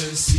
sisters.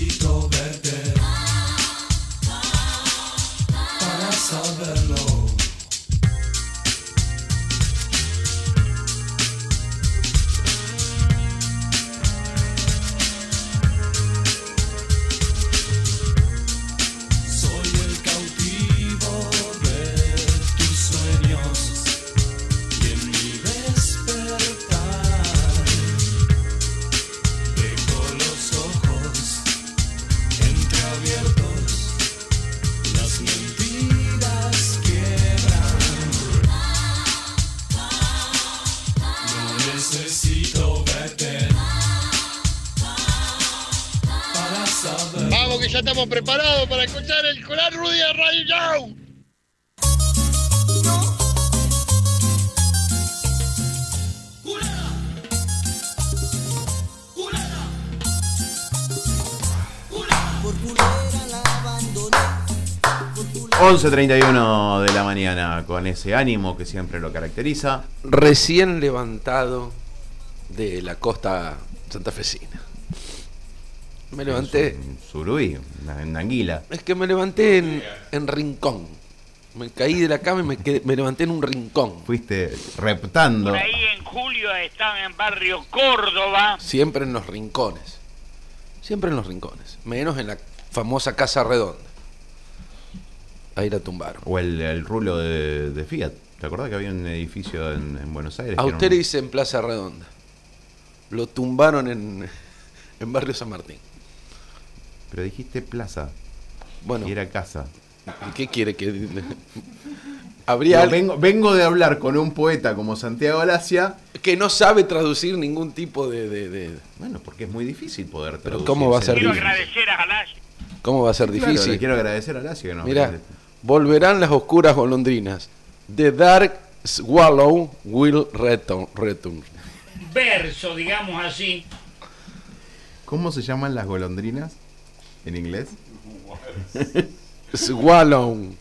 11.31 de la mañana, con ese ánimo que siempre lo caracteriza. Recién levantado de la costa santafesina. Me levanté. Es un surubí, una, una anguila. Es que me levanté en, en rincón. Me caí de la cama y me, quedé- me levanté en un rincón. Fuiste reptando. Por ahí en julio estaba en barrio Córdoba. Siempre en los rincones. Siempre en los rincones. Menos en la famosa Casa Redonda. Ahí la tumbaron. O el, el rulo de, de Fiat. ¿Te acordás que había un edificio en, en Buenos Aires? A usted un- le dice en Plaza Redonda. Lo tumbaron en, en Barrio San Martín. Pero dijiste plaza. Bueno, Y era casa. ¿y ¿qué quiere que.? Habría vengo, vengo de hablar con un poeta como Santiago Alasia. que no sabe traducir ningún tipo de. de- de- Bueno, porque es muy difícil poder traducir ¿cómo va a ser Quiero sentidos. agradecer a Galás. ¿Cómo va a ser Claro, difícil? le quiero agradecer a Alasia que nos Mira, volverán las oscuras golondrinas. The dark swallow will return. return. Verso, digamos así. ¿Cómo se llaman las golondrinas en inglés? Swallow.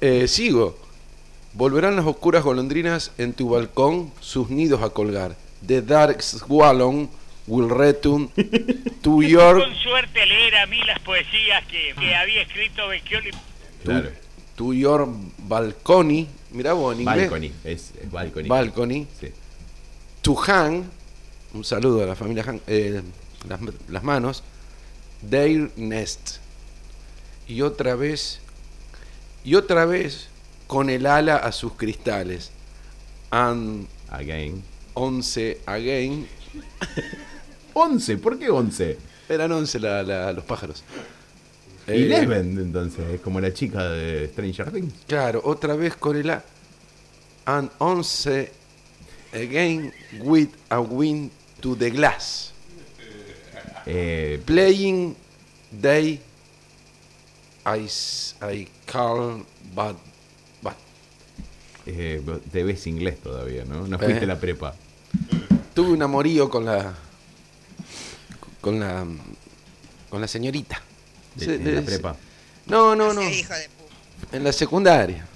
Eh, sigo. Volverán las oscuras golondrinas en tu balcón sus nidos a colgar. The dark swallow will return to your Con suerte leer a mí las poesías que, que había escrito Becchioli. Claro. to your balcony. Mirá vos en inglés. Balcony. Es, es balcony. Balcony. Sí. To hang. Un saludo a la familia Hang. eh, las, las manos. Their nest. Y otra vez. Y otra vez con el ala a sus cristales. And Again. once again. 11, ¿por qué 11? Eran once la- la- los pájaros. Eh, Eleven, entonces, es como la chica de Stranger Things. Claro, otra vez con el A. And once again with a wind to the glass. Eh, Playing they I, I call but, but eh, te ves inglés todavía, ¿no? No fuiste Eh. la prepa. tuve un amorío con la con la con la señorita. De- Se- en de- la prepa. No, no, no. Hijo de puta. En la secundaria.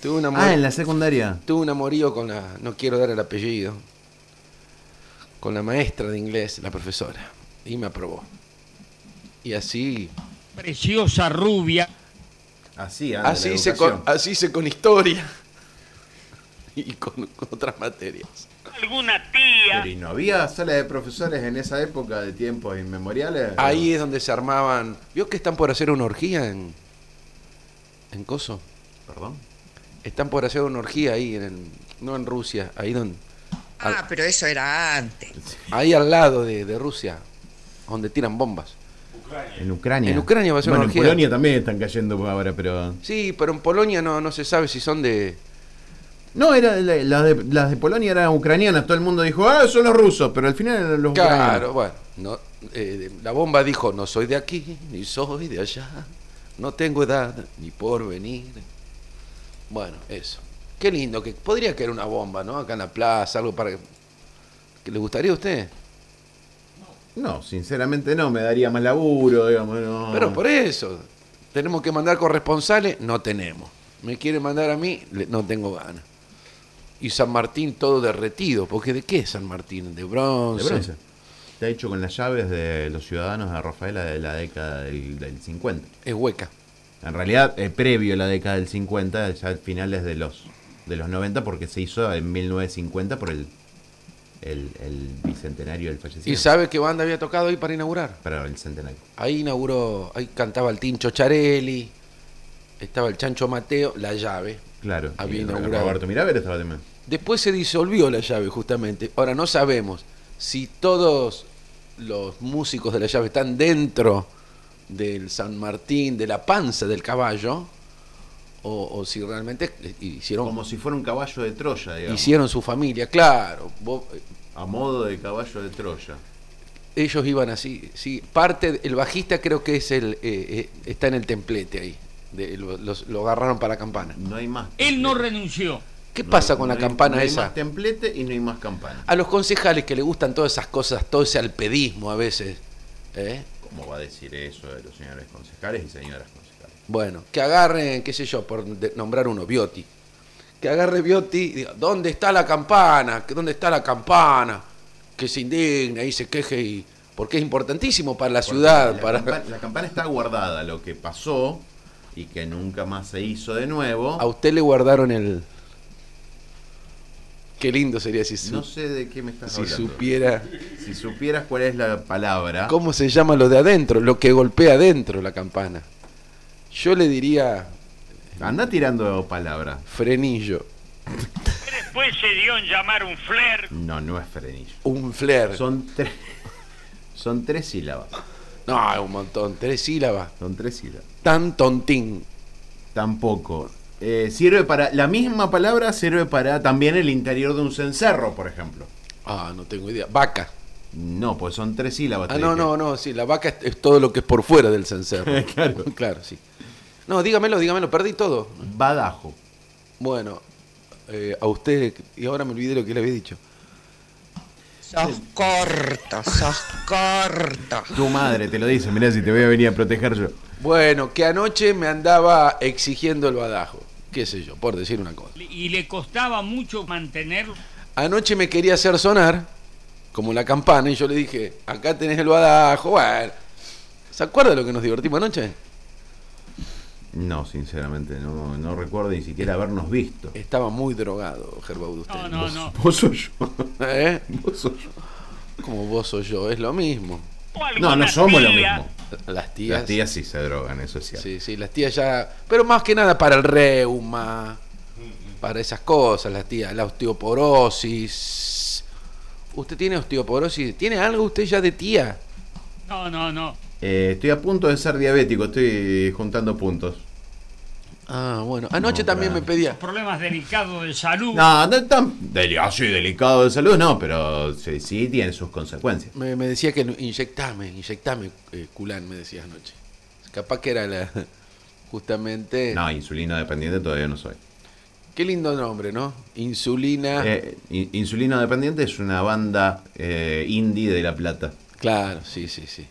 Tuve un amor- Ah, en la secundaria. tuve un amorío con la no quiero dar el apellido. Con la maestra de inglés, la profesora, y me aprobó. Y así Preciosa rubia. Así, anda así la hice con así hice con historia y con, con otras materias. Alguna tía. Pero ¿y no había sala de profesores en esa época de tiempos inmemoriales? Ahí es donde se armaban. ¿Vio que están por hacer una orgía en. en Coso? Perdón. Están por hacer una orgía ahí, en el- no en Rusia, ahí donde. Ah, pero eso era antes. Ahí al lado de, de Rusia, donde tiran bombas. En Ucrania. En Ucrania va a ser bueno, una en. Polonia también están cayendo ahora, pero. Sí, pero en Polonia no, no se sabe si son de. No, era la- las de, las de Polonia eran ucranianas. Todo el mundo dijo, ah, son los rusos, pero al final eran los Claro, ucranianos. bueno. No, eh, la bomba dijo: No soy de aquí, ni soy de allá. No tengo edad ni por venir. Bueno, eso. Qué lindo, que podría caer una bomba, ¿no? Acá en la plaza, algo para. que le gustaría a usted? No, sinceramente no, me daría más laburo, digamos. No. Pero por eso, tenemos que mandar corresponsales, no tenemos. Me quiere mandar a mí, no tengo ganas. Y San Martín todo derretido, porque ¿de qué es San Martín? De bronce. De bronce. Está hecho con las llaves de los ciudadanos de Rafaela de la década del, del 50. Es hueca. En realidad, eh, previo a la década del 50, ya al finales de los, de los 90, porque se hizo en 1950 por el, el, el bicentenario del ¿Y fallecimiento. sabe qué banda había tocado ahí para inaugurar? Para el centenario. Ahí inauguró, ahí cantaba el Tincho Charelli, estaba el Chancho Mateo, la llave. Claro. Había inaugurado. Roberto Miraver estaba también. Después se disolvió la llave, justamente. Ahora no sabemos si todos los músicos de la llave están dentro del San Martín, de la panza del caballo, o, o si realmente hicieron, Como si fuera un caballo de Troya, digamos. hicieron su familia. Claro, vos- A modo de caballo de Troya. ellos iban así. Sí, parte, el bajista creo que es el, eh, eh, está en el templete ahí. De- lo, los- lo agarraron para la campana. No hay más. Él no renunció. ¿Qué No pasa con no la hay- campana no hay esa? más templete y no hay más campana. A los concejales que le gustan todas esas cosas, todo ese alpedismo a veces. ¿eh? ¿Cómo va a decir eso de los señores concejales y señoras concejales? Bueno, que agarren, qué sé yo, por nombrar uno, Biotti. Que agarre Biotti y diga, ¿dónde está la campana? ¿Que ¿Dónde está la campana? Que se indigne y se queje y. Porque es importantísimo para la ciudad. La, para... campa- la campana está guardada, lo que pasó y que nunca más se hizo de nuevo. A usted le guardaron el. Qué lindo sería si, su- No sé de qué me estás si hablando. supiera. Si supieras cuál es la palabra. ¿Cómo se llama lo de adentro? Lo que golpea adentro la campana. Yo le diría Anda tirando palabras. frenillo, Después se dio en llamar un flair. No, no es frenillo. un flair. Son tres. Son tres sílabas. No, es un montón. Tres sílabas. Son tres sílabas. Tan tontín. Tampoco. Eh, sirve para. La misma palabra sirve para también el interior de un cencerro, por ejemplo. Ah, no tengo idea. Vaca. No, pues son tres sílabas. Ah, no, dije. no, no, sí, la vaca es, es todo lo que es por fuera del cencerro. Claro. claro, sí. No, dígamelo, dígamelo, perdí todo. Badajo. Bueno, eh, a usted, y ahora me olvidé lo que le había dicho. Sos corto, sos corto. Tu madre te lo dice, mirá si te voy a venir a proteger yo. Bueno, que anoche me andaba exigiendo el badajo, qué sé yo, por decir una cosa. Y le costaba mucho mantenerlo. Anoche me quería hacer sonar, como la campana, y yo le dije, acá tenés el badajo, bueno. ¿Se acuerda de lo que nos divertimos anoche? No, sinceramente, no, no recuerdo ni siquiera habernos visto. Estaba muy drogado, Gerbaudo, usted. No, no, no. Vos sos yo. ¿Eh? Vos sos yo. Como vos o yo, es lo mismo. No, no somos lo mismo. Las tías. Las tías sí se drogan, eso es cierto. Sí, sí, las tías ya. Pero más que nada para el reuma, para esas cosas, las tías, la osteoporosis. ¿Usted tiene osteoporosis? ¿Tiene algo usted ya de tía? No, no, no. Eh, estoy a punto de ser diabético, estoy juntando puntos. Ah, bueno. Anoche No, también me pedía. Problemas delicados de salud. No, no tan deli- así delicado de salud, no, pero sí, sí tiene sus consecuencias. Me, me decía que inyectame, inyectame, eh, culán, me decía anoche. Capaz que era la. Justamente. No, insulina dependiente todavía no soy. Qué lindo nombre, ¿no? Insulina. Eh, in- insulina dependiente es una banda eh, indie de La Plata. Claro, sí, sí, sí.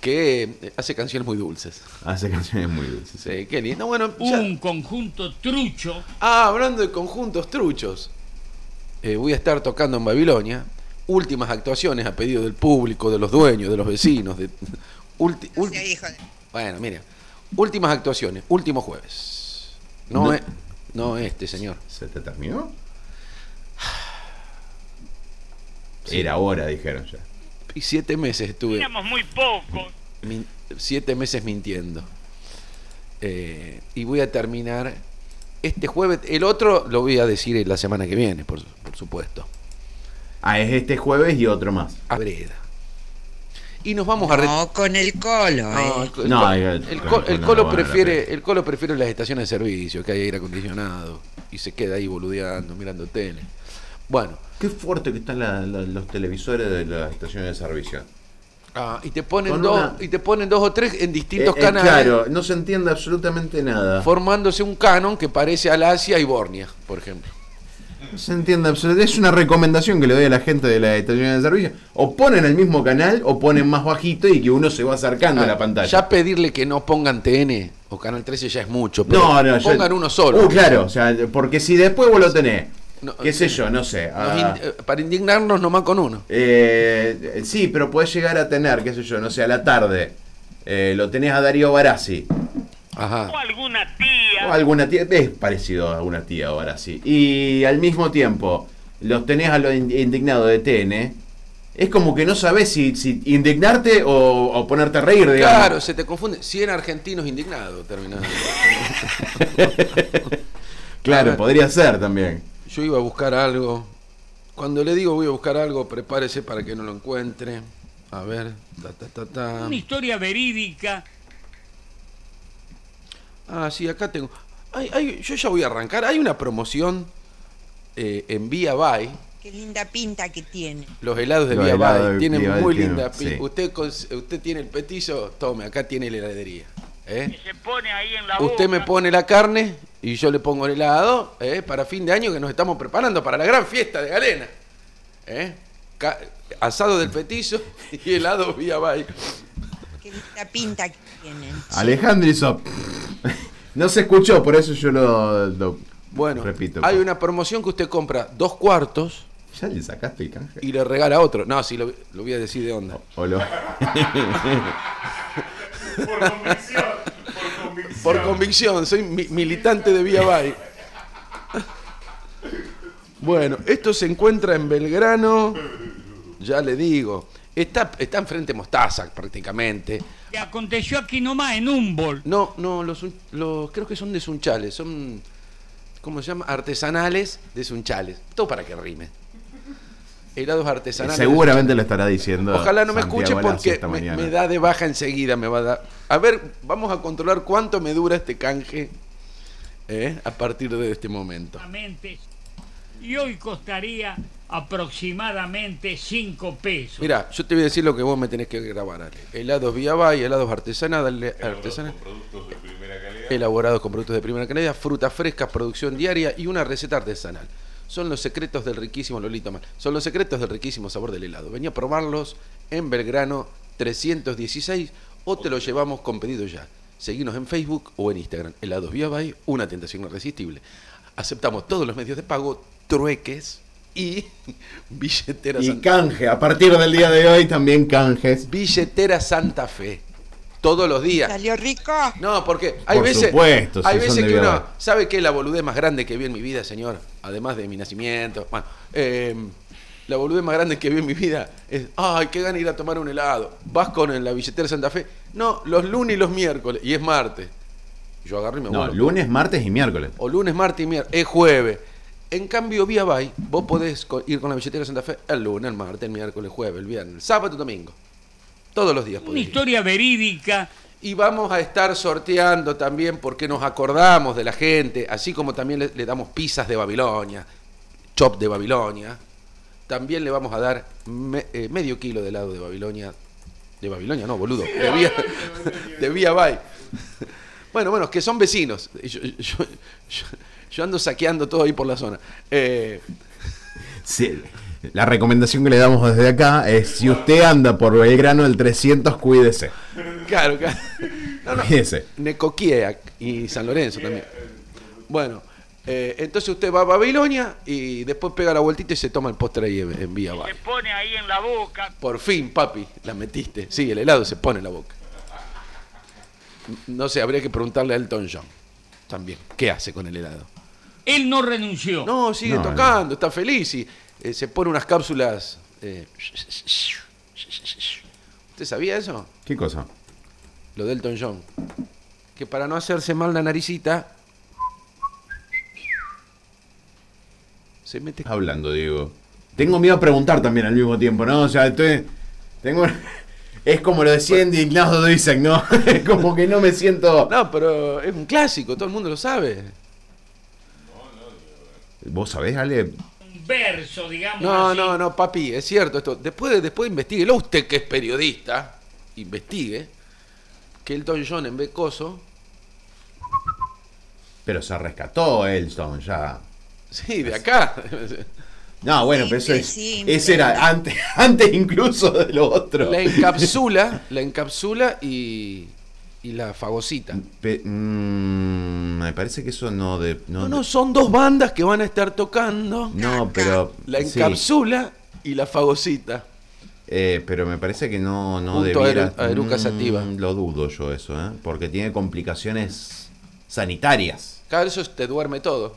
Que eh, hace canciones muy dulces. Hace canciones muy dulces. Sí, qué lindo. Bueno, ya- Un conjunto trucho. Ah, hablando de conjuntos truchos. eh, voy a estar tocando en Babilonia. Últimas actuaciones a pedido del público, de los dueños, de los vecinos. De, ulti- ulti- Sí, hijo de- bueno, mira. Últimas actuaciones, último jueves. No, No. es- no este, señor. ¿Se te terminó? Sí. Era hora, dijeron ya. Y siete meses estuve. Éramos muy pocos. min- siete meses mintiendo. Eh, y voy a terminar este jueves. El otro lo voy a decir la semana que viene, por, por supuesto. Ah, es este jueves y otro más. A Breda. Y nos vamos a... No, con el colo, No, eh. el, el No, colo el prefiere el colo prefiere las estaciones de servicio que hay aire acondicionado y se queda ahí boludeando mirando tele bueno Qué fuerte que están la- la- los televisores de las estaciones de servicio. ah, y te ponen Con dos una- y te ponen dos o tres en distintos Eh, eh, canales Claro, no se entiende absolutamente nada. formándose un canon que parece al Asia y Bornia por ejemplo No se entiende absolutamente. Es una recomendación que le doy a la gente de las estaciones de servicio. O ponen el mismo canal o ponen más bajito y que uno se va acercando a Ah, la pantalla. ya pedirle que no pongan TN o Canal 13 ya es mucho pero No, no, ya- pongan uno solo Uh, claro, o sea, porque si después vos lo tenés No, qué sé yo, no sé. Ah, in- eh, para indignarnos nomás con uno. eh, sí, pero puedes llegar a tener, qué sé yo, no sé, a la tarde. eh, lo tenés a Darío Barassi. Ajá. O alguna tía. O alguna tía, es parecido a una tía ahora sí. Y al mismo tiempo, los tenés a los in- indignados de TN. Es como que no sabés si, si indignarte o, o ponerte a reír, digamos. Claro, se te confunde. 100 argentinos indignados terminaron. Claro, podría ser también. Yo iba a buscar algo. Cuando le digo voy a buscar algo, prepárese para que no lo encuentre. A ver, ta ta ta ta. Una historia verídica. Ah, sí, acá tengo. Yo ya voy a arrancar. Hay una promoción eh, en Vía Bay. Qué linda pinta que tiene. Los helados de Los Vía helados Bay de tienen Vía muy linda pinta. sí. Usted, usted tiene el petizo, tome, acá tiene la heladería. ¿eh? se pone ahí en la Usted me pone la carne y yo le pongo el helado ¿eh? para fin de año que nos estamos preparando para la gran fiesta de Galena. ¿eh? Asado del petizo y helado Vía Bay. Qué linda pinta que tienen. Alejandro hizo. No se escuchó, por eso yo lo, lo Bueno, repito. hay una promoción que usted compra dos cuartos ¿Ya le sacaste el canje? y le regala otro. No, sí, lo, lo voy a decir de onda. O lo- Por convicción, soy mi- militante de Vía Bay. Bueno, esto se encuentra en Belgrano, ya le digo. Está, está enfrente de Mostaza prácticamente. Que aconteció aquí nomás en Humboldt. No, no, los, creo que son de Sunchales, son, ¿cómo se llama? Artesanales de Sunchales. Todo para que rime. Helados artesanales. Seguramente lo estará diciendo. Ojalá no me escuche porque me, me da de baja enseguida, me va a dar. A ver, vamos a controlar cuánto me dura este canje ¿eh? a partir de este momento. Y hoy costaría aproximadamente 5 pesos. Mira, yo te voy a decir lo que vos me tenés que grabar, Ale. Helados Vía Bay, helados artesanales, artesanales elaborados con productos de primera calidad, frutas frescas, producción diaria y una receta artesanal. Son los secretos del riquísimo Lolito Mal. Son los secretos del riquísimo sabor del helado. Venía a probarlos en Belgrano 316 o te lo llevamos con pedido ya. Seguinos en Facebook o en Instagram. Helados Vía Bay, una tentación irresistible. Aceptamos todos los medios de pago, trueques y billeteras. Y canje, a partir del día de hoy también canjes. Billetera Santa Fe. Todos los días. ¿Salió rico? No, porque hay Por veces, supuesto, hay si son veces que uno sabe que es la boludez más grande que vi en mi vida, señor, además de mi nacimiento. Bueno, eh, la boludez más grande que vi en mi vida es, ay, qué gana ir a tomar un helado. Vas con la billetera Santa Fe. No, los lunes y los miércoles, y es martes. Yo agarro y me No, vuelvo. lunes, martes y miércoles. O lunes, martes y miércoles. Es jueves. En cambio, vía Bay, vos podés ir con la billetera Santa Fe el lunes, el martes, el miércoles, jueves, el viernes, el sábado y domingo. Todos los días Una podés ir. historia verídica. Y vamos a estar sorteando también porque nos acordamos de la gente, así como también le, le damos pizzas de Babilonia, chop de Babilonia. También le vamos a dar me- eh, medio kilo de helado de Babilonia. De Babilonia, no, boludo. De Vía, de Vía Bay. Bueno, bueno, que son vecinos. Yo, yo- yo- yo ando saqueando todo ahí por la zona. Eh, Sí, La recomendación que le damos desde acá es: si usted anda por Belgrano el 300, cuídese. claro, claro. No, no. Cuídese. Necoquia y San Lorenzo también. Bueno, eh, entonces usted va a Babilonia y después pega la vueltita y se toma el postre ahí en, en Vía Se Bay. pone ahí en la boca. Por fin, papi, la metiste. Sí, el helado se pone en la boca. No sé, habría que preguntarle a Elton John también. ¿Qué hace con el helado? Él no renunció. No, sigue No, tocando, está feliz y eh, se pone unas cápsulas. eh, ¿Usted sabía eso? ¿Qué cosa? Lo de Elton John. Que para no hacerse mal la naricita. Se mete. Hablando, Diego. Tengo miedo a preguntar también al mismo tiempo, ¿no? O sea, estoy. Tengo. Es como lo decía indignado de Isaac, ¿no? Es como que no me siento. No, pero es un clásico, todo el mundo lo sabe. ¿Vos sabés, Ale? Un verso, digamos. No, así. no, no, papi, es cierto esto. Después, después investiguelo usted que es periodista, investigue que Elton John en Becoso, Pero se rescató Elton ya. Sí, de acá. No, bueno, pero eso es. Ese era antes, antes incluso de lo otro. la encapsula, la encapsula y, y la fagocita. Pe- mm, me parece que eso no de. No, No, no, son dos bandas que van a estar tocando. no, pero. La sí, encapsula y la fagocita. eh, pero me parece que no, no Junto a debiera. Eru- a Eruca Sativa. Mm, lo dudo yo eso, ¿eh? Porque tiene complicaciones sanitarias. Cada eso te duerme todo.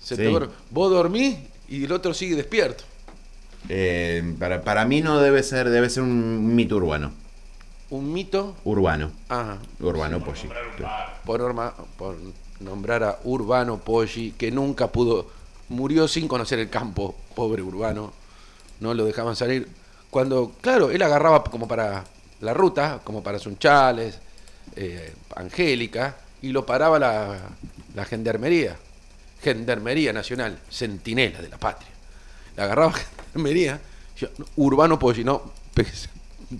Se Sí. Vos dormís y el otro sigue despierto. Eh, para, para mí no debe ser, debe ser un mito urbano. Un mito. Urbano. Urbano, sí. por, norma- por nombrar a Urbano Poggi, que nunca pudo, murió sin conocer el campo, pobre Urbano, no lo dejaban salir. Cuando, claro, él agarraba como para la ruta, como para Sunchales, eh, Angélica, y lo paraba la, la gendarmería, Gendarmería Nacional, Centinela de la Patria. Le agarraba Gendarmería, yo, Urbano Poggi, no, pegue-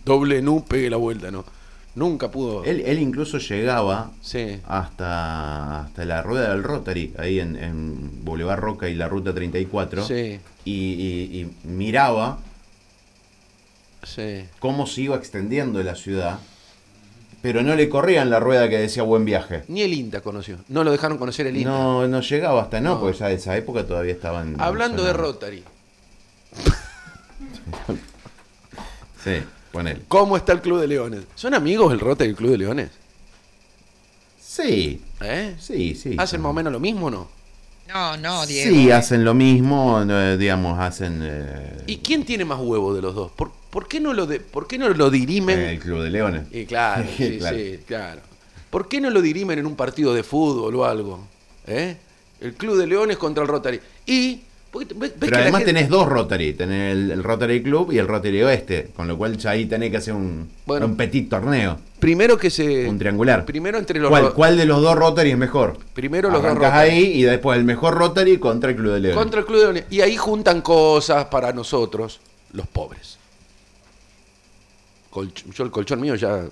doble nu, pegue la vuelta, no. Nunca pudo. Él, él incluso llegaba Sí. hasta, hasta la rueda del Rotary, ahí en, en Boulevard Roca y la Ruta 34, Sí, y, y- y miraba sí. cómo se iba extendiendo la ciudad, pero no le corrían la rueda que decía buen viaje. Ni el INTA conoció. No lo dejaron conocer el INTA. No, no llegaba hasta, no, No. porque ya de esa época todavía estaban... Hablando de Rotary, Sí, ponele. ¿cómo está el Club de Leones? ¿Son amigos el Rotary y el Club de Leones? Sí, ¿Eh? sí, sí. ¿Hacen más o menos lo mismo o no? No, no, Diego. Sí, hacen lo mismo, digamos, hacen... eh, ¿Y quién tiene más huevo de los dos? ¿Por, por qué, no lo de- por qué no lo dirimen? el Club de Leones. Y claro, sí, Claro. sí, claro. ¿Por qué no lo dirimen en un partido de fútbol o algo? ¿Eh? El Club de Leones contra el Rotary. Y. ves- que Pero la además gente- tenés dos Rotary, tenés el, el Rotary Club y el Rotary Oeste, con lo cual ya ahí tenés que hacer un, Bueno. un petit torneo, Primero que se. un triangular. Primero entre los. ¿Cuál, cuál de los dos Rotary es mejor? Primero los dos Rotary. ahí y después el mejor Rotary contra el Club de Leones. Contra el Club de Leones. Y ahí juntan cosas para nosotros, los pobres. Colch- yo el colchón mío ya.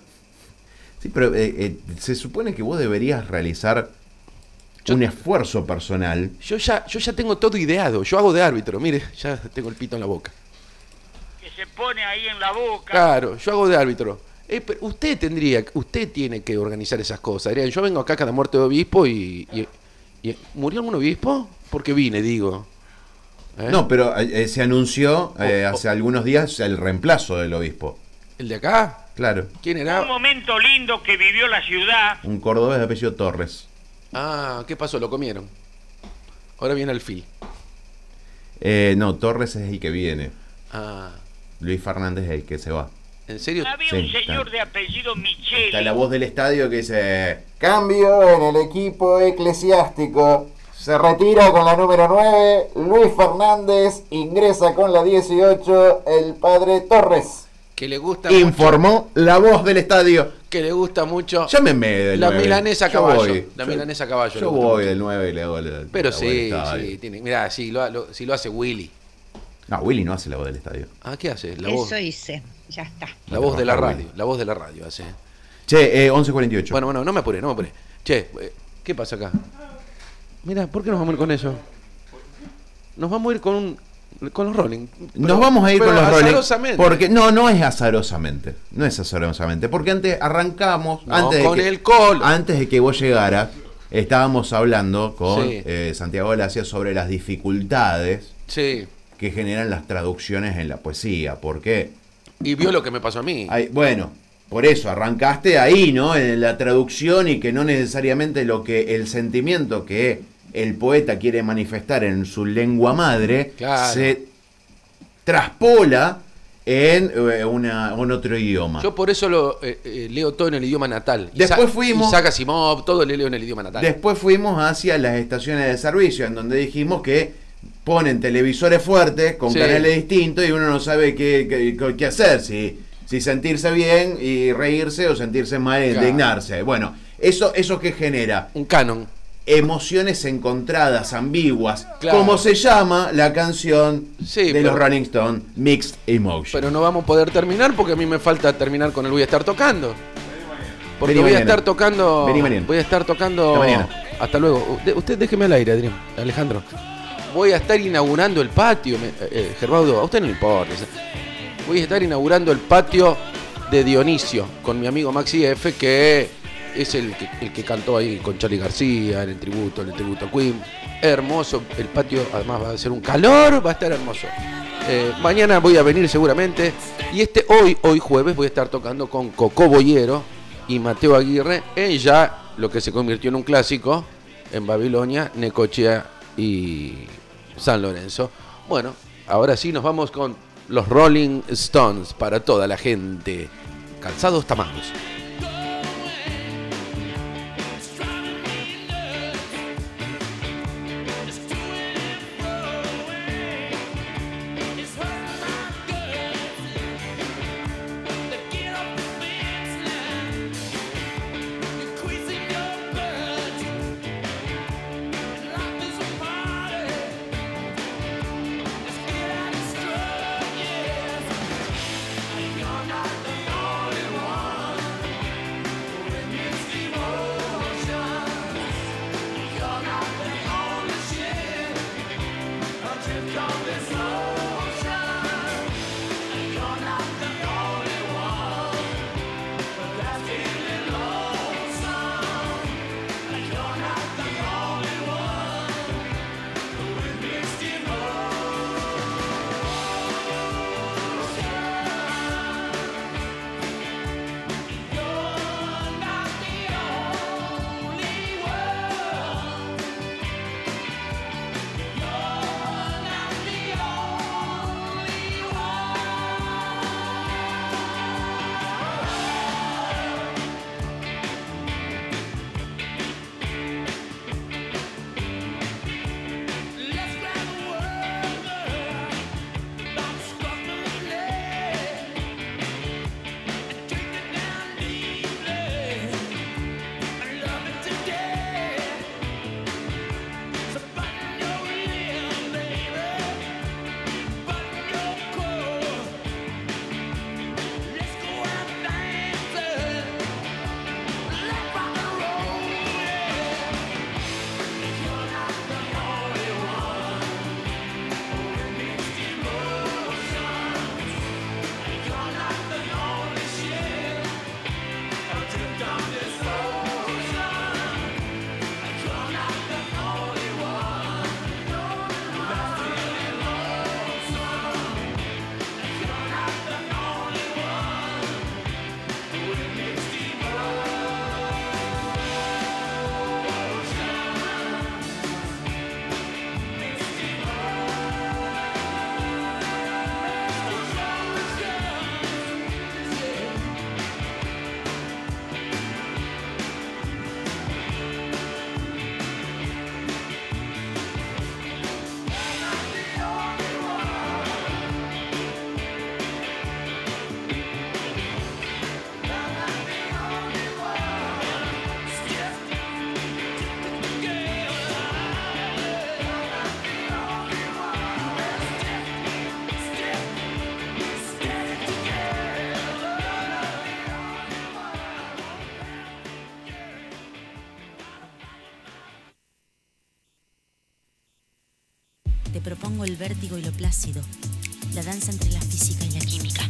Sí, pero eh, eh, se supone que vos deberías realizar Yo- un esfuerzo personal. Yo ya, yo ya tengo todo ideado. Yo hago de árbitro. Mire, ya tengo el pito en la boca. que se pone ahí en la boca. Claro, yo hago de árbitro. Eh, pero usted tendría, usted tiene que organizar esas cosas. Adrián, yo vengo acá cada muerte de obispo y, y- y- ¿Murió algún obispo? Porque vine, digo. ¿Eh? No, pero eh, se anunció eh, Oh, oh. hace algunos días el reemplazo del obispo. ¿El de acá? Claro, ¿Quién Un era? momento lindo que vivió la ciudad. un cordobés de apellido Torres. Ah, ¿qué pasó? Lo comieron. Ahora viene el fil. Eh, no, Torres es el que viene. Ah, Luis Fernández es el que se va. ¿en serio? Había Sí, un señor está. de apellido Micheli. Está la voz del estadio que dice: Cambio en el equipo eclesiástico. Se retira con la número 9. Luis Fernández ingresa con la 18. El padre Torres. Que le gusta mucho. Informó la voz del estadio. Que le gusta mucho. Llámeme del La 9. milanesa caballo. voy. La Yo- milanesa a caballo. Yo voy mucho. del 9 y le hago la- Pero la voz del sí, sí. Tiene, mirá, si lo, lo- si lo hace Willy. No, Willy no hace la voz del estadio. Ah, ¿qué hace? La voz, Eso hice, ya está. la voz de la radio. Willy. La voz de la radio hace. Che, eh, 11.48. Bueno, bueno, no me apure, no me apure. Che, eh, ¿qué pasa acá? Mira, ¿por qué nos vamos a ir con eso? Nos vamos a ir con un- con los Rolling. Nos vamos a ir con los Rolling. Porque no, no es azarosamente. No es azarosamente. Porque antes arrancamos. No, antes de con que- el colo. Antes de que vos llegaras, estábamos hablando con Sí. eh, Santiago Galacia sobre las dificultades Sí. que generan las traducciones en la poesía. Porque, Y vio lo que me pasó a mí. hay, bueno, por eso arrancaste ahí, ¿no? En la traducción y que no necesariamente lo que el sentimiento que el poeta quiere manifestar en su lengua madre Claro. se traspola en eh, una, en otro idioma. Yo por eso lo eh, eh, leo todo en el idioma natal. Después fuimos- Isaac Asimov, todo le leo en el idioma natal. Después fuimos hacia las estaciones de servicio, en donde dijimos que ponen televisores fuertes con Sí. canales distintos y uno no sabe qué, qué- qué hacer, si, si sentirse bien y reírse o sentirse mal e Claro. indignarse. Bueno, eso, eso que genera Un canon. Emociones encontradas, ambiguas, Claro. como se llama la canción Sí, de pero- los Rolling Stones, Mixed Emotion. Pero no vamos a poder terminar porque a mí me falta terminar con el voy a estar tocando. Porque Vení voy a estar tocando. Vení mañana. Voy a estar tocando. Hasta. Hasta luego. Usted déjeme al aire, Adrián. Alejandro. Voy a estar inaugurando el patio. me- eh, eh, Gerbaudo, a usted no le importa. Voy a estar inaugurando el patio de Dionisio con mi amigo Maxi F, que es el que, el que cantó ahí con Charlie García en el tributo, en el tributo a Queen. Hermoso, el patio además va a ser un calor, va a estar hermoso. Eh, mañana voy a venir seguramente. Y este hoy, hoy jueves, voy a estar tocando con Coco Boyero y Mateo Aguirre en ya lo que se convirtió en un clásico en Babilonia, Necochea y San Lorenzo. Bueno, ahora sí nos vamos con los Rolling Stones para toda la gente. Calzados tamaños. Vértigo y lo plácido, la danza entre la física y la química.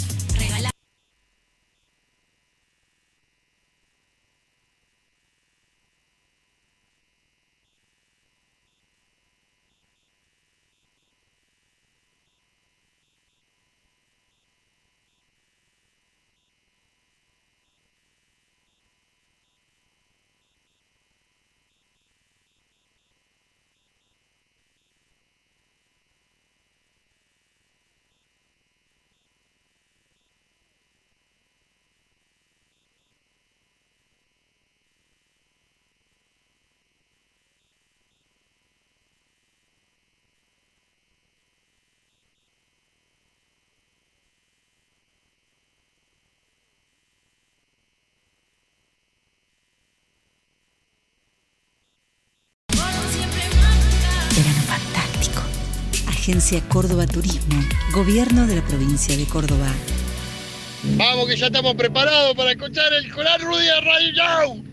Agencia Córdoba Turismo, Gobierno de la provincia de Córdoba. Vamos que ya estamos preparados para escuchar el Coral Rudy de Radio.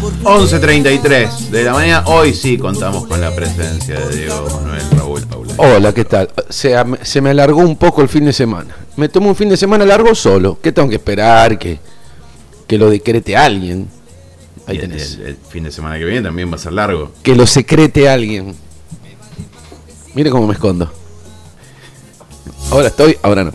Por 11.33 de la mañana. Hoy sí contamos con la presencia de Diego Manuel Paula. Hola, ¿qué tal? Se, se me alargó un poco el fin de semana. Me tomo un fin de semana largo solo. ¿Qué tengo que esperar? Que, que lo decrete alguien. Ahí Y el, tenés. el- el fin de semana que viene también va a ser largo. Que lo secrete alguien. Mire cómo me escondo. Ahora estoy, ahora no.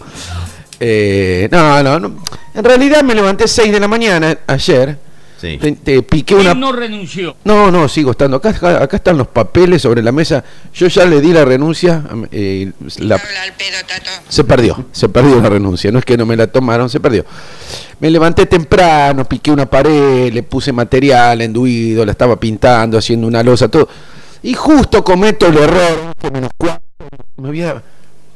Eh, no, no, no. En realidad me levanté 6 de la mañana ayer. Sí. Te, te piqué una. Él no renunció. No, no, sigo estando. Acá, acá, acá están los papeles sobre la mesa. Yo ya le di la renuncia. eh, la- Habla al pedo, Tato. se perdió, se perdió la renuncia. No es que no me la tomaron, se perdió. Me levanté temprano, piqué una pared, le puse material enduido, la estaba pintando, haciendo una losa, todo. Y justo cometo el error, que menos cuatro, me, voy a-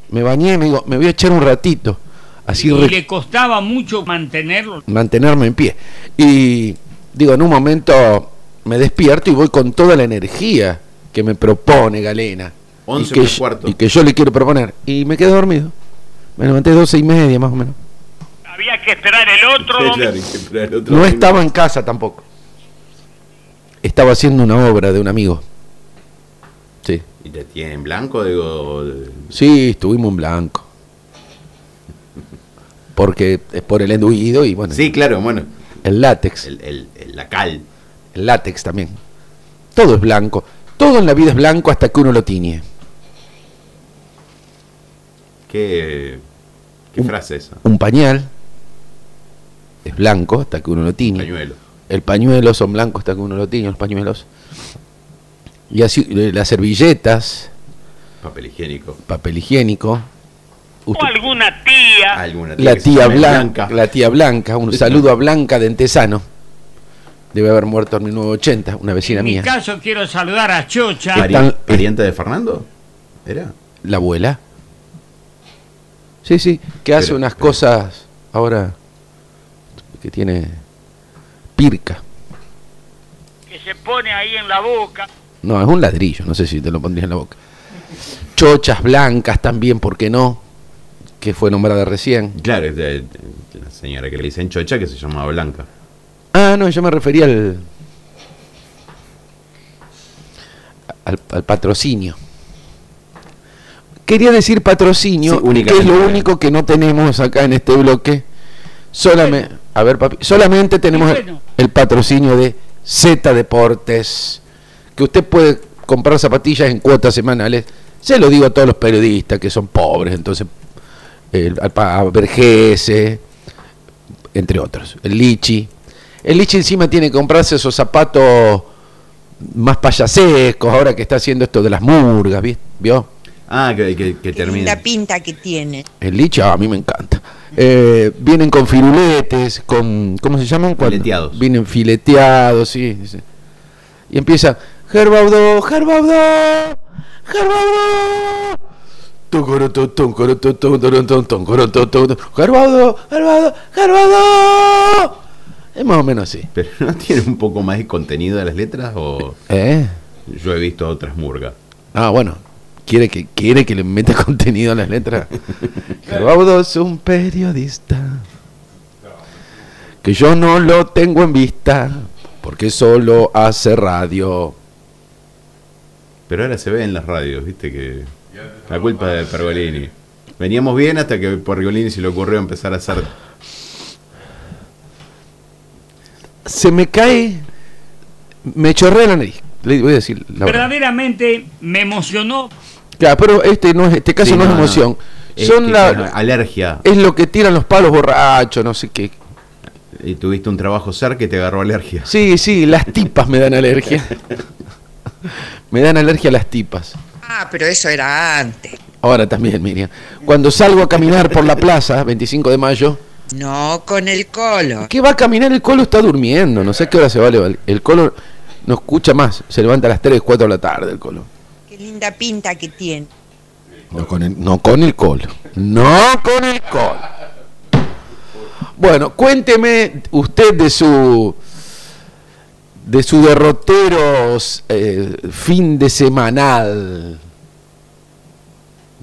me bañé, me digo, me voy a echar un ratito. Así Y re- le costaba mucho mantenerlo. mantenerme en pie. Y digo, en un momento me despierto y voy con toda la energía que me propone Galena. 11 y, que cuarto. y que yo le quiero proponer. Y me quedé dormido. Me levanté doce y media más o menos. Había que esperar el otro Sí, domingo. claro, hay que esperar el otro No domingo. estaba en casa tampoco. Estaba haciendo una obra de un amigo. Sí. ¿Y te tiene en blanco? Digo, Sí, estuvimos en blanco. Porque es por el enduido y bueno, Sí, claro, bueno. El látex. El, el- el- la cal. El látex también. Todo es blanco. Todo en la vida es blanco hasta que uno lo tiñe. ¿Qué, qué Un- frase esa? Un pañal es blanco hasta que uno lo tiñe. Pañuelo. El pañuelo son blancos hasta que uno lo tiñe, los pañuelos. Y así, eh, las servilletas, Papel higiénico. papel higiénico. O alguna tía. Alguna la tía Blanca, la tía Blanca, un saludo a Blanca de Entesano. Debe haber muerto en 1980, una vecina En mi mía. caso quiero saludar a Chocha. Están- ¿Pariente de Fernando? ¿Era? La abuela. Sí, sí, que hace Pero- unas pero- cosas ahora que tiene pirca. que se pone ahí en la boca. No, es un ladrillo, no sé si te lo pondrías en la boca. Chochas blancas también, ¿por qué no? Que fue nombrada recién. Claro, es de, de la señora que le dicen chocha que se llamaba Blanca. Ah, no, yo me refería al, al, al patrocinio. Quería decir patrocinio, Sí, que es lo único que no tenemos acá en este bloque. Solamente, a ver, papi, solamente tenemos el, el patrocinio de Z Deportes, que usted puede comprar zapatillas en cuotas semanales. Se lo digo a todos los periodistas que son pobres, entonces, el, a Vergese, entre otros, el Lichi. El Lichi encima tiene que comprarse esos zapatos más payasescos, ahora que está haciendo esto de las murgas, ¿vi- ¿vio? Ah, que, que, termina. linda pinta que tiene. El Lichi, ah, a mí me encanta. Eh, vienen con firuletes, con, ¿cómo se llaman? Fileteados. Vienen fileteados, sí, sí. Y empieza, Gerbaudo, Gerbaudo, Gerbaudo. Gerbaudo, Gerbaudo, Gerbaudo. Es más o menos así. ¿Pero no tiene un poco más de contenido de las letras? O ¿Eh? yo he visto otras murgas. Ah, bueno. ¿Quiere que, quiere que le meta contenido a las letras? Gerbaudo es un periodista. Que yo no lo tengo en vista. Porque solo hace radio. Pero ahora se ve en las radios, viste que. La culpa de Pergolini. Veníamos bien hasta que Pergolini se le ocurrió empezar a hacer. Se me cae. Me chorrea la nariz. Le voy a decir la. Verdaderamente me emocionó. Claro, pero este no es, este caso Sí, no, es no, emoción. Es Son que, la, claro, alergia. es lo que tiran los palos borrachos, no sé qué. Y tuviste un trabajo cerca que te agarró alergia. Sí, sí, las tipas me dan alergia. me dan alergia las tipas. Ah, pero eso era antes. Ahora también, Miriam. Cuando salgo a caminar por la plaza, 25 de mayo, No con el colo. ¿qué va a caminar? El colo está durmiendo. No sé a qué hora se va a levantar. El colo no escucha más. Se levanta a las 3, 4 de la tarde el colo. Qué linda pinta que tiene. No con el, no con el colo. No con el colo. Bueno, cuénteme usted de su de su derroteros eh, fin de semanal.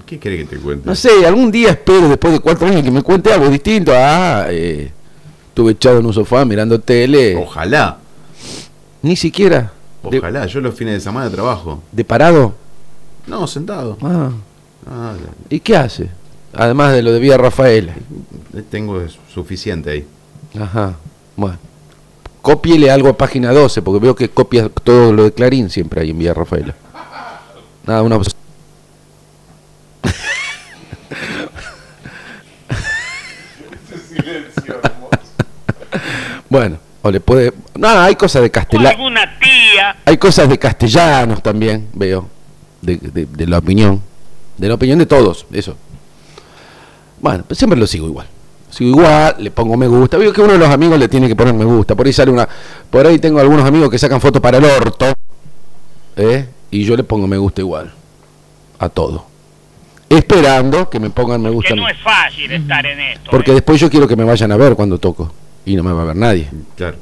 ¿Qué quiere que te cuente? No sé, algún día espero después de cuatro años que me cuente algo distinto. Ah, eh, estuve echado en un sofá mirando tele. Ojalá. Ni siquiera. De, Ojalá, yo los fines de semana trabajo. de parado. No, sentado. Ah, Ah, ¿Y qué hace? Además de lo de Vía Rafaela. tengo suficiente ahí. Ajá. Bueno. Cópiele algo a página 12, porque veo que copia todo lo de Clarín siempre ahí en Vía Rafaela. Nada, una Bueno, o le puede. No, hay cosas de castellano. alguna tía. Hay cosas de castellanos también, veo. De, de- de la opinión. De la opinión de todos, eso. Bueno, pues siempre lo sigo igual. Sigo igual, le pongo me gusta. Veo que uno de los amigos le tiene que poner me gusta. Por ahí sale una. Por ahí tengo algunos amigos que sacan fotos para el orto. ¿eh? Y yo le pongo me gusta igual. A todo. Esperando que me pongan me gusta. Que a mí. no es fácil estar en esto. Porque ¿eh? después yo quiero que me vayan a ver cuando toco. Y no me va a ver nadie. Claro.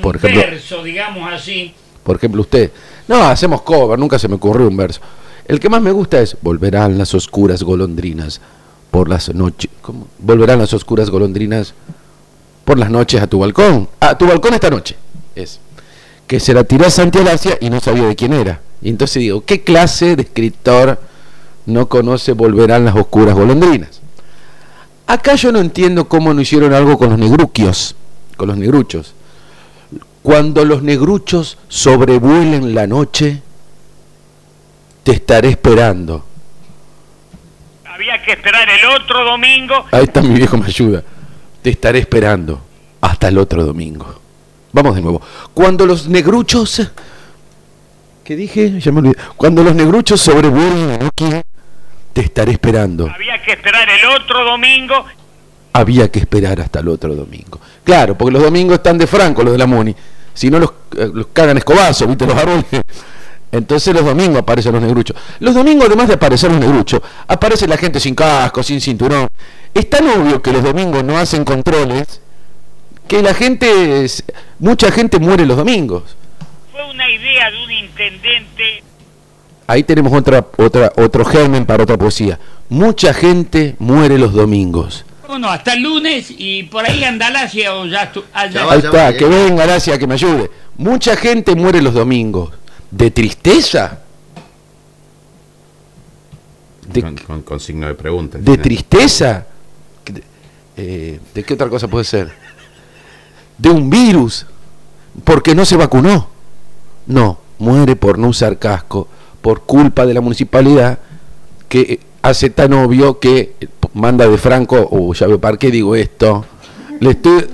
Por ejemplo. verso, digamos así. Por ejemplo, usted. No, hacemos cover, nunca se me ocurrió un verso. El que más me gusta es Volverán las oscuras golondrinas por las noches. Volverán las oscuras golondrinas por las noches a tu balcón. A tu balcón esta noche. Es. Que se la tiró a Santi Alasia y no sabía de quién era. Y entonces digo, ¿qué clase de escritor no conoce Volverán las oscuras golondrinas? Acá yo no entiendo cómo no hicieron algo con los negruquios, con los negruchos. Cuando los negruchos sobrevuelen la noche, te estaré esperando. Había que esperar el otro domingo. Ahí está mi viejo, me ayuda. Te estaré esperando hasta el otro domingo. Vamos de nuevo. Cuando los negruchos... ¿Qué dije? Ya me olvidé. Cuando los negruchos sobrevuelen la noche, te estaré esperando. Había que esperar el otro domingo. había que esperar hasta el otro domingo. Claro, porque los domingos están de franco los de la Muni. Si no los, eh, los cagan escobazos, ¿viste? Los. Entonces los domingos aparecen los negruchos. Los domingos, además de aparecer los negruchos, aparece la gente sin casco, sin cinturón. Es tan obvio que los domingos no hacen controles que la gente, es- mucha gente muere los domingos. Fue una idea de un intendente. Ahí tenemos otra, otra, otro germen para otra poesía. Mucha gente muere los domingos. Bueno, hasta el lunes y por ahí Andalasia o ya allá. Ahí está, va, que venga gracias, que me ayude. Mucha gente muere los domingos. ¿De tristeza? ¿De, Con, con- con signo de pregunta. de tristeza? ¿De, eh, ¿De qué otra cosa puede ser? ¿De un virus? ¿Porque no se vacunó? No, muere por no usar casco, por culpa de la municipalidad que eh, hace tan obvio que manda de Franco, o ya veo para qué digo esto, le estoy,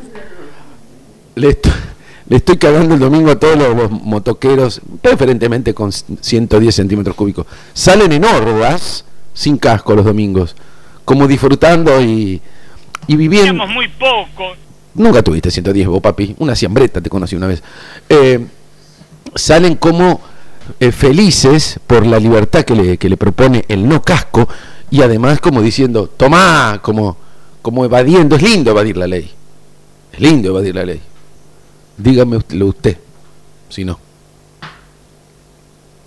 le estoy, le estoy cagando el domingo a todos los, motoqueros, preferentemente con 110 centímetros cúbicos. Salen en hordas, sin casco los domingos, como disfrutando y, y viviendo. Éramos muy pocos. Nunca tuviste 110 vos, papi. Una siambreta te conocí una vez. Eh, salen como eh, felices por la libertad que le, que le propone el no casco y además como diciendo, tomá, como, como evadiendo. Es lindo evadir la ley. Es lindo evadir la ley. Dígame usted, usted si no.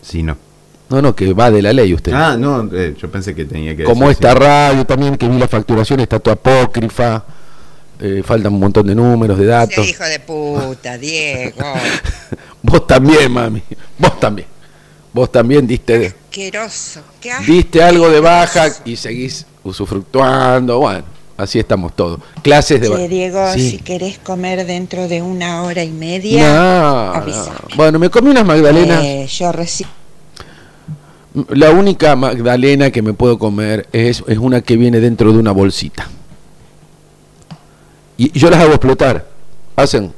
Sí, no. No, no, que va de la ley usted. Ah, no, eh, yo pensé que tenía que Como decir, esta sí. radio también, que vi la facturación, está toda apócrifa. eh, faltan un montón de números, de datos. hijo de puta, Diego. Vos también, mami. Vos también. Vos también diste, Asqueroso. Qué diste algo de baja y seguís usufructuando. Bueno, así estamos todos. Clases de Che, Diego, Sí. si querés comer dentro de una hora y media, No. Bueno, me comí unas magdalenas. eh, yo recibo. La única magdalena que me puedo comer es, es una que viene dentro de una bolsita. Y yo las hago explotar. Hacen.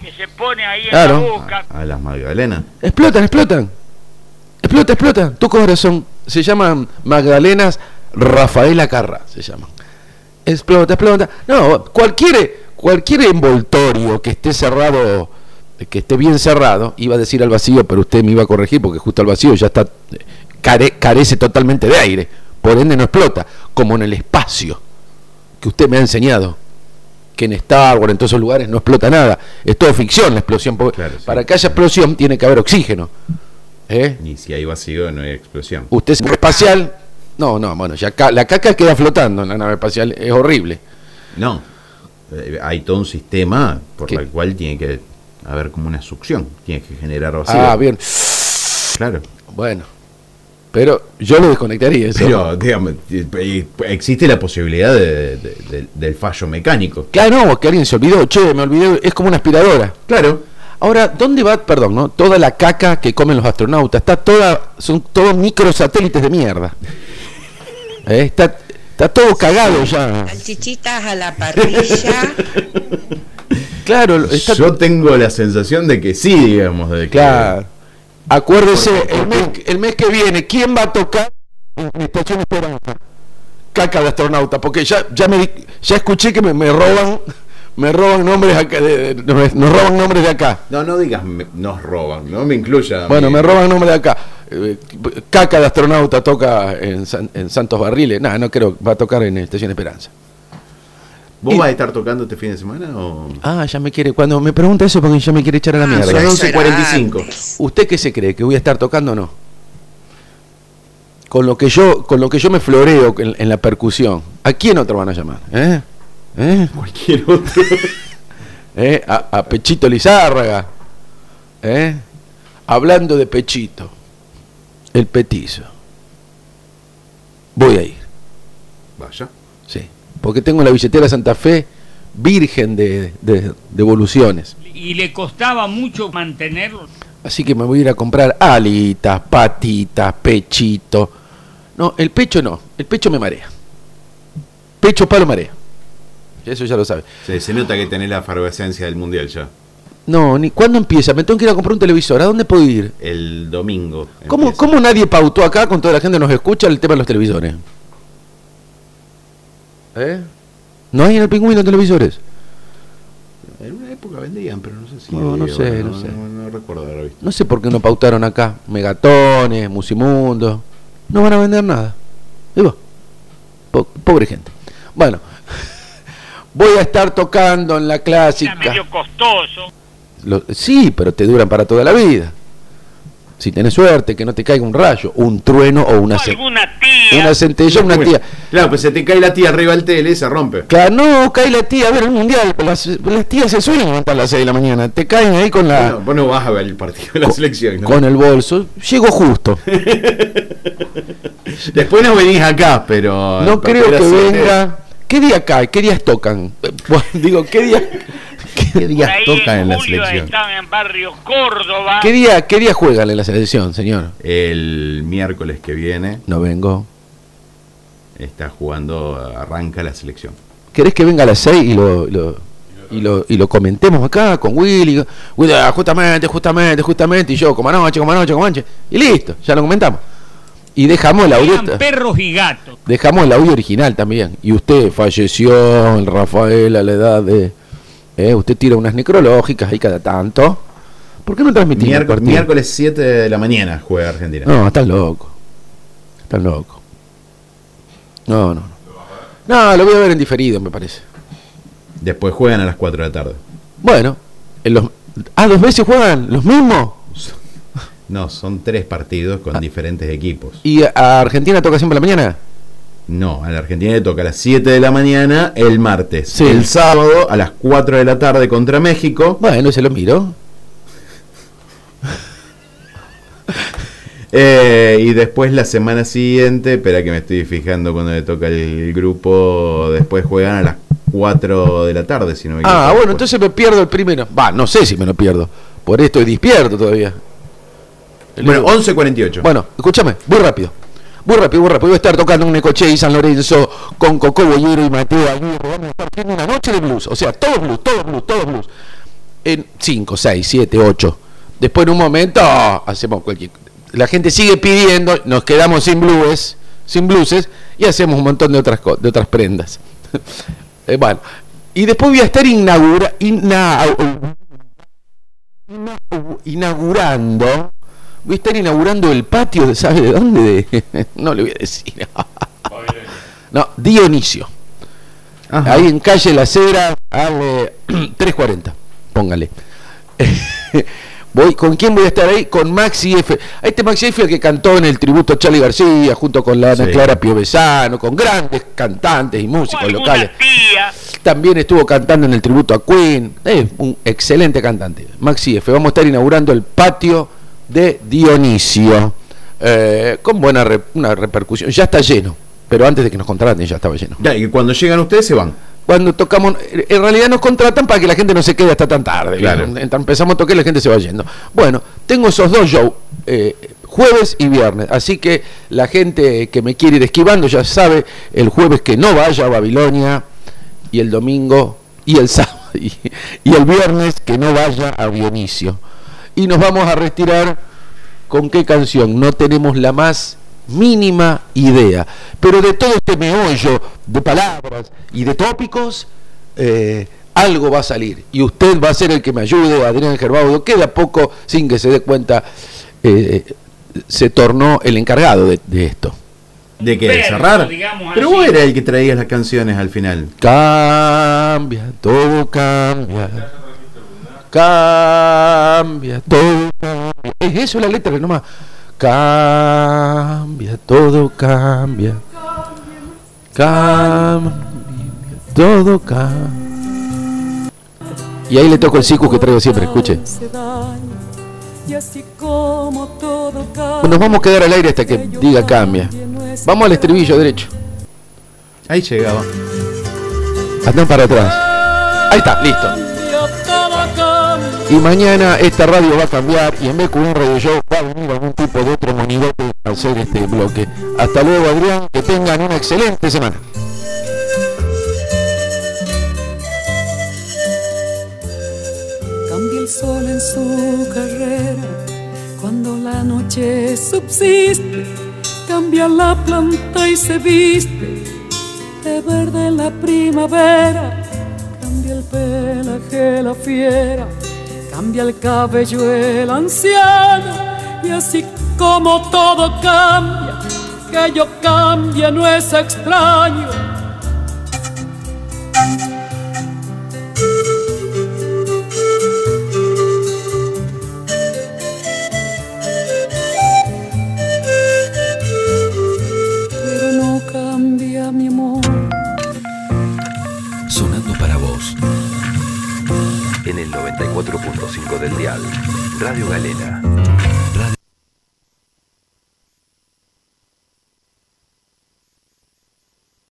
Que se pone ahí en la boca. A, a las Magdalenas. Explotan, explotan. Explota, explota. Tu corazón. Se llaman Magdalenas Rafaela Carra. Se llaman. Explota, explota. No, cualquier, cualquier envoltorio que esté cerrado, que esté bien cerrado, iba a decir al vacío, pero usted me iba a corregir porque justo al vacío ya está, care- carece totalmente de aire. Por ende no explota. Como en el espacio que usted me ha enseñado. Que en Star Wars, en todos esos lugares, no explota nada. Es todo ficción la explosión. porque Claro, sí. Para que haya explosión tiene que haber oxígeno. ¿Eh? Y si hay vacío, no hay explosión. Usted es espacial. No, no, bueno, ya ca- la caca queda flotando en la nave espacial. Es horrible. No. Eh, hay todo un sistema por ¿Qué? el cual tiene que a ver como una succión. Tiene que generar vacío. Ah, bien. Claro. Bueno. Pero yo lo desconectaría eso. Pero, digamos, existe la posibilidad de- de- de- del fallo mecánico. Claro, no, que alguien se olvidó. Che, me olvidé. Es como una aspiradora. Claro. Ahora, ¿dónde va, perdón, no? Toda la caca que comen los astronautas. Está toda, son todos microsatélites de mierda. Eh, Está, está todo cagado ya. Salchichitas a la parrilla. Claro, está Yo tengo la sensación de que sí, digamos. De que- Claro. Acuérdese, el mes, el mes que viene, ¿quién va a tocar en mi estación Esperanza? Caca de astronauta, porque ya, ya me di- ya escuché que me, me roban, me roban nombres acá, de- de- nos nos roban nombres de acá. No, no digas me- nos roban, no me incluya. Bueno, mí. me roban nombres de acá. Eh, Caca de astronauta toca en, San- en Santos Barriles. Nada, no creo, va a tocar en Estación Esperanza. ¿Vos y- vas a estar tocando este fin de semana o...? Ah, ya me quiere, cuando me pregunta eso porque ya me quiere echar a la mierda. son eso era 11.45. antes. ¿Usted qué se cree? ¿Que voy a estar tocando o no? Con lo que yo, con lo que yo me floreo en, en la percusión, ¿a quién otro van a llamar? ¿Eh? ¿Eh? Cualquier otro. ¿Eh? A, a Pechito Lizárraga. ¿Eh? Hablando de Pechito, el petizo. Voy a ir, Vaya. sí. Porque tengo la billetera Santa Fe virgen de, de devoluciones. Y le costaba mucho mantenerlo. Así que me voy a ir a comprar alitas, patitas, pechito. No, el pecho no, el pecho me marea. Pecho palo marea. Eso ya lo sabe. Se, se nota que tenés la efervescencia del mundial ya. No, ni ¿cuándo empieza? Me tengo que ir a comprar un televisor. ¿A dónde puedo ir? El domingo. ¿Cómo, empieza. cómo nadie pautó acá con toda la gente que nos escucha el tema de los televisores? ¿Eh? ¿No hay en el pingüino televisores? En una época vendían, pero no sé si. No, no sé, no sé. No, no recuerdo haber visto. No sé por qué no pautaron acá. Megatones, Musimundo. No van a vender nada. Digo, po- pobre gente. Bueno, voy a estar tocando en la Era clásica. medio costoso. Lo- sí, pero te duran para toda la vida. Si tenés suerte, que no te caiga un rayo, un trueno o una, ce- Alguna tía. una centella, una tía. Claro, pues se te cae la tía arriba del tele se rompe. Claro, no, cae la tía a ver el mundial. Las, las tías se suelen levantar a las 6 de la mañana. Te caen ahí con la. Bueno, vos no vas a ver el partido de la selección. ¿no? Con el bolso. Llego justo. Después no venís acá, pero. No creo que venga. ¿Qué día cae? ¿Qué días tocan? Bueno, digo, ¿qué día, ¿Qué Por días ahí tocan en la julio selección? estaba en barrio Córdoba. qué día, qué día juegan en la selección, señor? El miércoles que viene No vengo. está jugando, arranca la selección. ¿Querés que venga a las 6 y lo, lo- y lo, y lo comentemos acá con Willy? Willy, ah, justamente, justamente, justamente. Y yo, como anoche, como anoche, como anoche. Y listo, ya lo comentamos. Y dejamos el audio. Eran perros y gatos. Dejamos el audio original también. Y usted falleció, el Rafael, a la edad de. eh, usted tira unas necrológicas ahí cada tanto. ¿Por qué no transmitimos el Miércoles, partido? miércoles 7 de la mañana juega Argentina. No, están loco. Están loco. No, no, no. No, lo voy a ver en diferido, me parece. Después juegan a las 4 de la tarde. Bueno, en los, ah, dos veces juegan los mismos. No, son tres partidos Ah. con diferentes equipos. ¿Y a Argentina toca siempre a la mañana? No, a la Argentina le toca a las 7 de la mañana el martes. Sí. El sábado a las 4 de la tarde contra México. Bueno, se lo miro. Eh, y después la semana siguiente, espera que me estoy fijando cuando le toca el grupo, después juegan a las 4 de la tarde, si no me. Ah, bueno, entonces me pierdo el primero. Va, no sé si me lo pierdo. Por esto estoy despierto todavía. Bueno, libro- 11.48. Bueno, escúchame, muy rápido. Muy rápido, muy rápido. Voy a estar tocando un Necoche y San Lorenzo con Coco Bollero y Mateo Aguirre. Vamos a estar haciendo una noche de blues. O sea, todo blues, todo blues, todo blues. En 5, 6, 7, 8. Después en un momento hacemos cualquier... La gente sigue pidiendo, nos quedamos sin blues, sin blueses y hacemos un montón de otras, de otras prendas. Eh, bueno, y después voy a estar inaugura, ina- ina- inaugurando Voy a estar inaugurando el patio de, ¿sabe de dónde? De- no le voy a decir. no, Dionisio. Ajá. Ahí en calle La Cera, dale 340, póngale. Voy, ¿Con quién voy a estar ahí? Con Maxi F. A este Maxi F el que cantó en el tributo a Charlie García, junto con la Ana Sí. Clara Piovesano, con grandes cantantes y músicos locales. tía. También estuvo cantando en el tributo a Queen. Es un excelente cantante. Maxi F. Vamos a estar inaugurando el patio de Dionisio. eh, con buena re- una repercusión. Ya está lleno. Pero antes de que nos contraten ya estaba lleno. Ya, y cuando llegan ustedes se van. Cuando tocamos, en realidad nos contratan para que la gente no se quede hasta tan tarde. Claro. Empezamos a tocar y la gente se va yendo. Bueno, tengo esos dos shows, eh, jueves y viernes. Así que la gente que me quiere ir esquivando ya sabe, el jueves que no vaya a Babilonia y el domingo y el sábado y, y el viernes que no vaya a Dionisio. Y nos vamos a retirar con qué canción. No tenemos la más mínima idea. Pero de todo este meollo de palabras y de tópicos, eh, algo va a salir. Y usted va a ser el que me ayude, Adrián Gerbaudo, que de a poco, sin que se dé cuenta, eh, se tornó el encargado de, de esto. ¿De qué? ¿De Verso, cerrar? Pero vos eras el que traías las canciones al final. Cambia, todo cambia. Cambia, todo. Es eso la letra nomás. Cambia, todo cambia. Cambia, todo cambia. Y ahí le toco el sicu que traigo siempre, escuche. Nos vamos a quedar al aire hasta que diga cambia. Vamos al estribillo derecho. Ahí llegaba. Andá para atrás. Ahí está, listo. Y mañana esta radio va a cambiar y en vez de un radio show va a venir algún tipo de otro monigote a hacer este bloque. Hasta luego Adrián, que tengan una excelente semana. Cambia el sol en su carrera cuando la noche subsiste. Cambia la planta y se viste de verde la primavera. Cambia el pelaje la fiera, cambia el cabello el anciano. Y así como todo cambia, que yo cambie no es extraño. 94.5 del dial. Radio Galena.